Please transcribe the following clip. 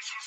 faces.